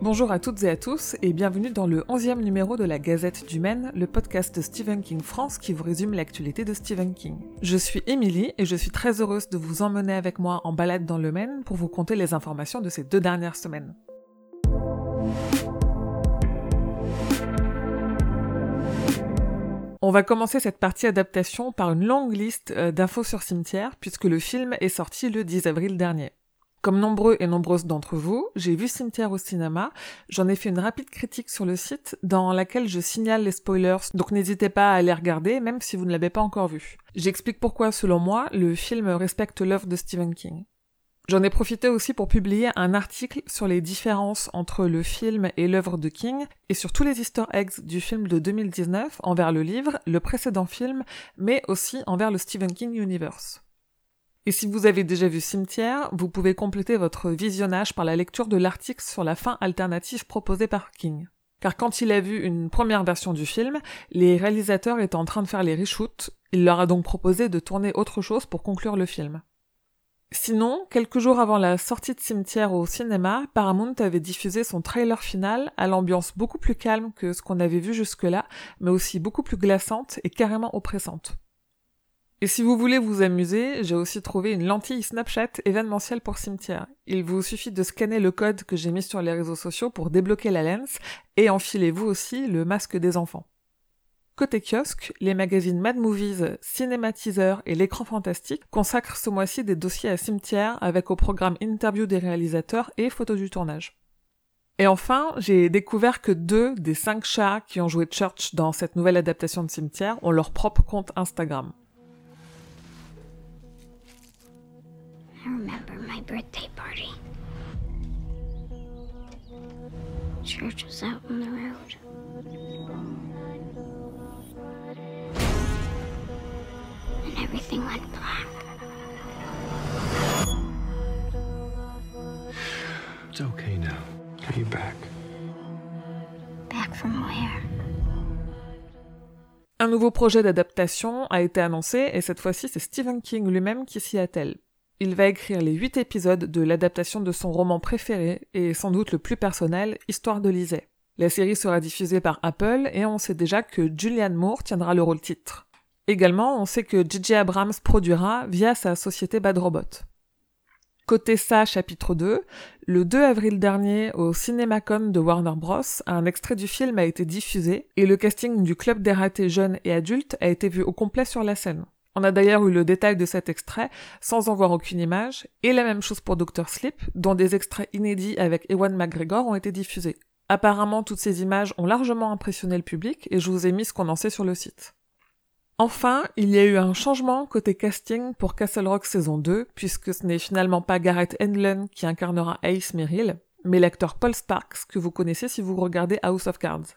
Bonjour à toutes et à tous et bienvenue dans le 11e numéro de la Gazette du Maine, le podcast de Stephen King France qui vous résume l'actualité de Stephen King. Je suis Émilie et je suis très heureuse de vous emmener avec moi en balade dans le Maine pour vous conter les informations de ces deux dernières semaines. On va commencer cette partie adaptation par une longue liste euh, d'infos sur Cimetière puisque le film est sorti le 10 avril dernier. Comme nombreux et nombreuses d'entre vous, j'ai vu Cimetière au cinéma, j'en ai fait une rapide critique sur le site dans laquelle je signale les spoilers, donc n'hésitez pas à les regarder même si vous ne l'avez pas encore vu. J'explique pourquoi selon moi le film respecte l'œuvre de Stephen King. J'en ai profité aussi pour publier un article sur les différences entre le film et l'œuvre de King et sur tous les easter eggs du film de 2019 envers le livre, le précédent film, mais aussi envers le Stephen King Universe. Et si vous avez déjà vu Cimetière, vous pouvez compléter votre visionnage par la lecture de l'article sur la fin alternative proposée par King. Car quand il a vu une première version du film, les réalisateurs étaient en train de faire les reshoots, il leur a donc proposé de tourner autre chose pour conclure le film. Sinon, quelques jours avant la sortie de Cimetière au cinéma, Paramount avait diffusé son trailer final à l'ambiance beaucoup plus calme que ce qu'on avait vu jusque-là, mais aussi beaucoup plus glaçante et carrément oppressante. Et si vous voulez vous amuser, j'ai aussi trouvé une lentille Snapchat événementielle pour cimetière. Il vous suffit de scanner le code que j'ai mis sur les réseaux sociaux pour débloquer la lens et enfilez vous aussi le masque des enfants. Côté kiosque, les magazines Mad Movies, Cinématiseur et L'écran fantastique consacrent ce mois-ci des dossiers à cimetière avec au programme interview des réalisateurs et photos du tournage. Et enfin, j'ai découvert que deux des cinq chats qui ont joué Church dans cette nouvelle adaptation de cimetière ont leur propre compte Instagram. I remember my birthday party. Church was out on the road. And everything went black. It's okay now. Are you back? Back from where? Un nouveau projet d'adaptation a été annoncé et cette fois-ci c'est Stephen King lui-même qui s'y attelle. Il va écrire les huit épisodes de l'adaptation de son roman préféré et sans doute le plus personnel, Histoire de Lisée. La série sera diffusée par Apple et on sait déjà que Julianne Moore tiendra le rôle titre. Également, on sait que J.J. Abrams produira via sa société Bad Robot. Côté ça, chapitre 2, le 2 avril dernier, au Cinémacon de Warner Bros., un extrait du film a été diffusé et le casting du club des ratés jeunes et adultes a été vu au complet sur la scène. On a d'ailleurs eu le détail de cet extrait sans en voir aucune image, et la même chose pour Dr. Sleep, dont des extraits inédits avec Ewan McGregor ont été diffusés. Apparemment, toutes ces images ont largement impressionné le public, et je vous ai mis ce qu'on en sait sur le site. Enfin, il y a eu un changement côté casting pour Castle Rock saison 2, puisque ce n'est finalement pas Garrett Hedlund qui incarnera Ace Merrill, mais l'acteur Paul Sparks que vous connaissez si vous regardez House of Cards.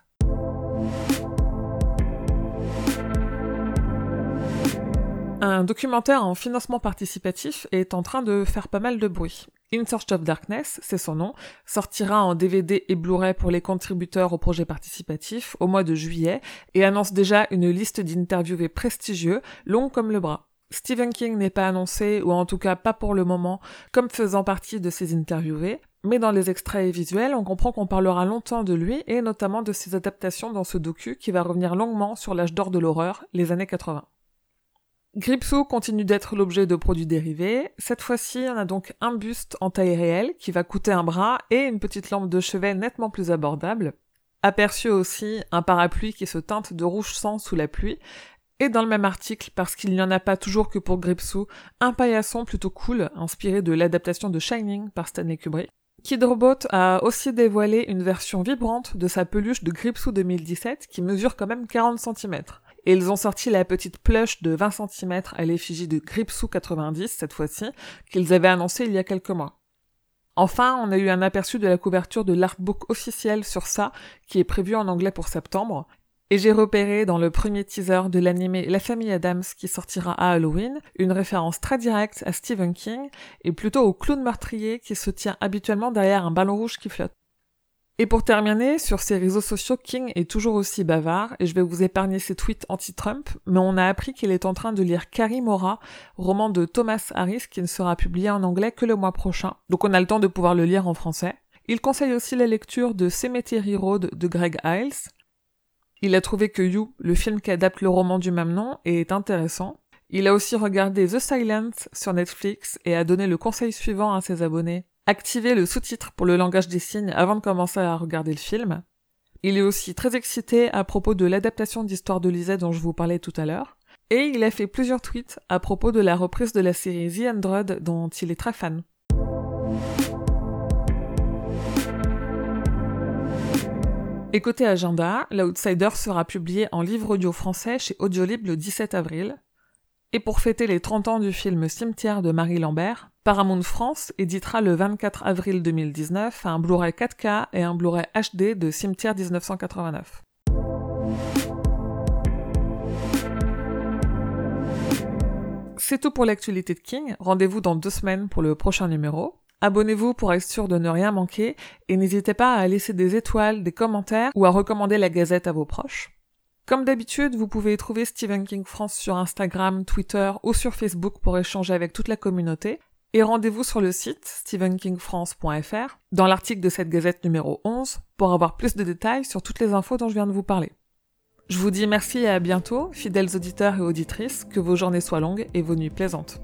Un documentaire en financement participatif est en train de faire pas mal de bruit. In Search of Darkness, c'est son nom, sortira en DVD et Blu-ray pour les contributeurs au projet participatif au mois de juillet et annonce déjà une liste d'interviewés prestigieux, longs comme le bras. Stephen King n'est pas annoncé, ou en tout cas pas pour le moment, comme faisant partie de ces interviewés, mais dans les extraits visuels, on comprend qu'on parlera longtemps de lui et notamment de ses adaptations dans ce docu qui va revenir longuement sur l'âge d'or de l'horreur, les années 80. Gripsou continue d'être l'objet de produits dérivés. Cette fois-ci, on a donc un buste en taille réelle qui va coûter un bras et une petite lampe de chevet nettement plus abordable. Aperçu aussi un parapluie qui se teinte de rouge sang sous la pluie. Et dans le même article, parce qu'il n'y en a pas toujours que pour Gripsou, un paillasson plutôt cool, inspiré de l'adaptation de Shining par Stanley Kubrick. Kid Robot a aussi dévoilé une version vibrante de sa peluche de Gripsou 2017 qui mesure quand même 40 cm. Et ils ont sorti la petite plush de 20 cm à l'effigie de Gripsou 90 cette fois-ci, qu'ils avaient annoncé il y a quelques mois. Enfin, on a eu un aperçu de la couverture de l'artbook officiel sur ça, qui est prévu en anglais pour septembre, et j'ai repéré dans le premier teaser de l'animé La famille Adams qui sortira à Halloween une référence très directe à Stephen King et plutôt au clown meurtrier qui se tient habituellement derrière un ballon rouge qui flotte. Et pour terminer, sur ses réseaux sociaux, King est toujours aussi bavard, et je vais vous épargner ses tweets anti-Trump, mais on a appris qu'il est en train de lire Carrie Mora, roman de Thomas Harris qui ne sera publié en anglais que le mois prochain, donc on a le temps de pouvoir le lire en français. Il conseille aussi la lecture de Cemetery Road de Greg Hiles. Il a trouvé que You, le film qui adapte le roman du même nom, est intéressant. Il a aussi regardé The Silence sur Netflix et a donné le conseil suivant à ses abonnés. Activez le sous-titre pour le langage des signes avant de commencer à regarder le film. Il est aussi très excité à propos de l'adaptation d'Histoire de Lisette dont je vous parlais tout à l'heure. Et il a fait plusieurs tweets à propos de la reprise de la série The Android dont il est très fan. Et côté agenda, L'Outsider sera publié en livre audio français chez Audiolib le 17 avril. Et pour fêter les 30 ans du film Cimetière de Marie Lambert, Paramount France éditera le 24 avril 2019 un Blu-ray 4K et un Blu-ray HD de Cimetière 1989. C'est tout pour l'actualité de King. Rendez-vous dans deux semaines pour le prochain numéro. Abonnez-vous pour être sûr de ne rien manquer et n'hésitez pas à laisser des étoiles, des commentaires ou à recommander la gazette à vos proches. Comme d'habitude, vous pouvez trouver Stephen King France sur Instagram, Twitter ou sur Facebook pour échanger avec toute la communauté. Et rendez-vous sur le site stephenkingfrance.fr dans l'article de cette gazette numéro 11 pour avoir plus de détails sur toutes les infos dont je viens de vous parler. Je vous dis merci et à bientôt, fidèles auditeurs et auditrices, que vos journées soient longues et vos nuits plaisantes.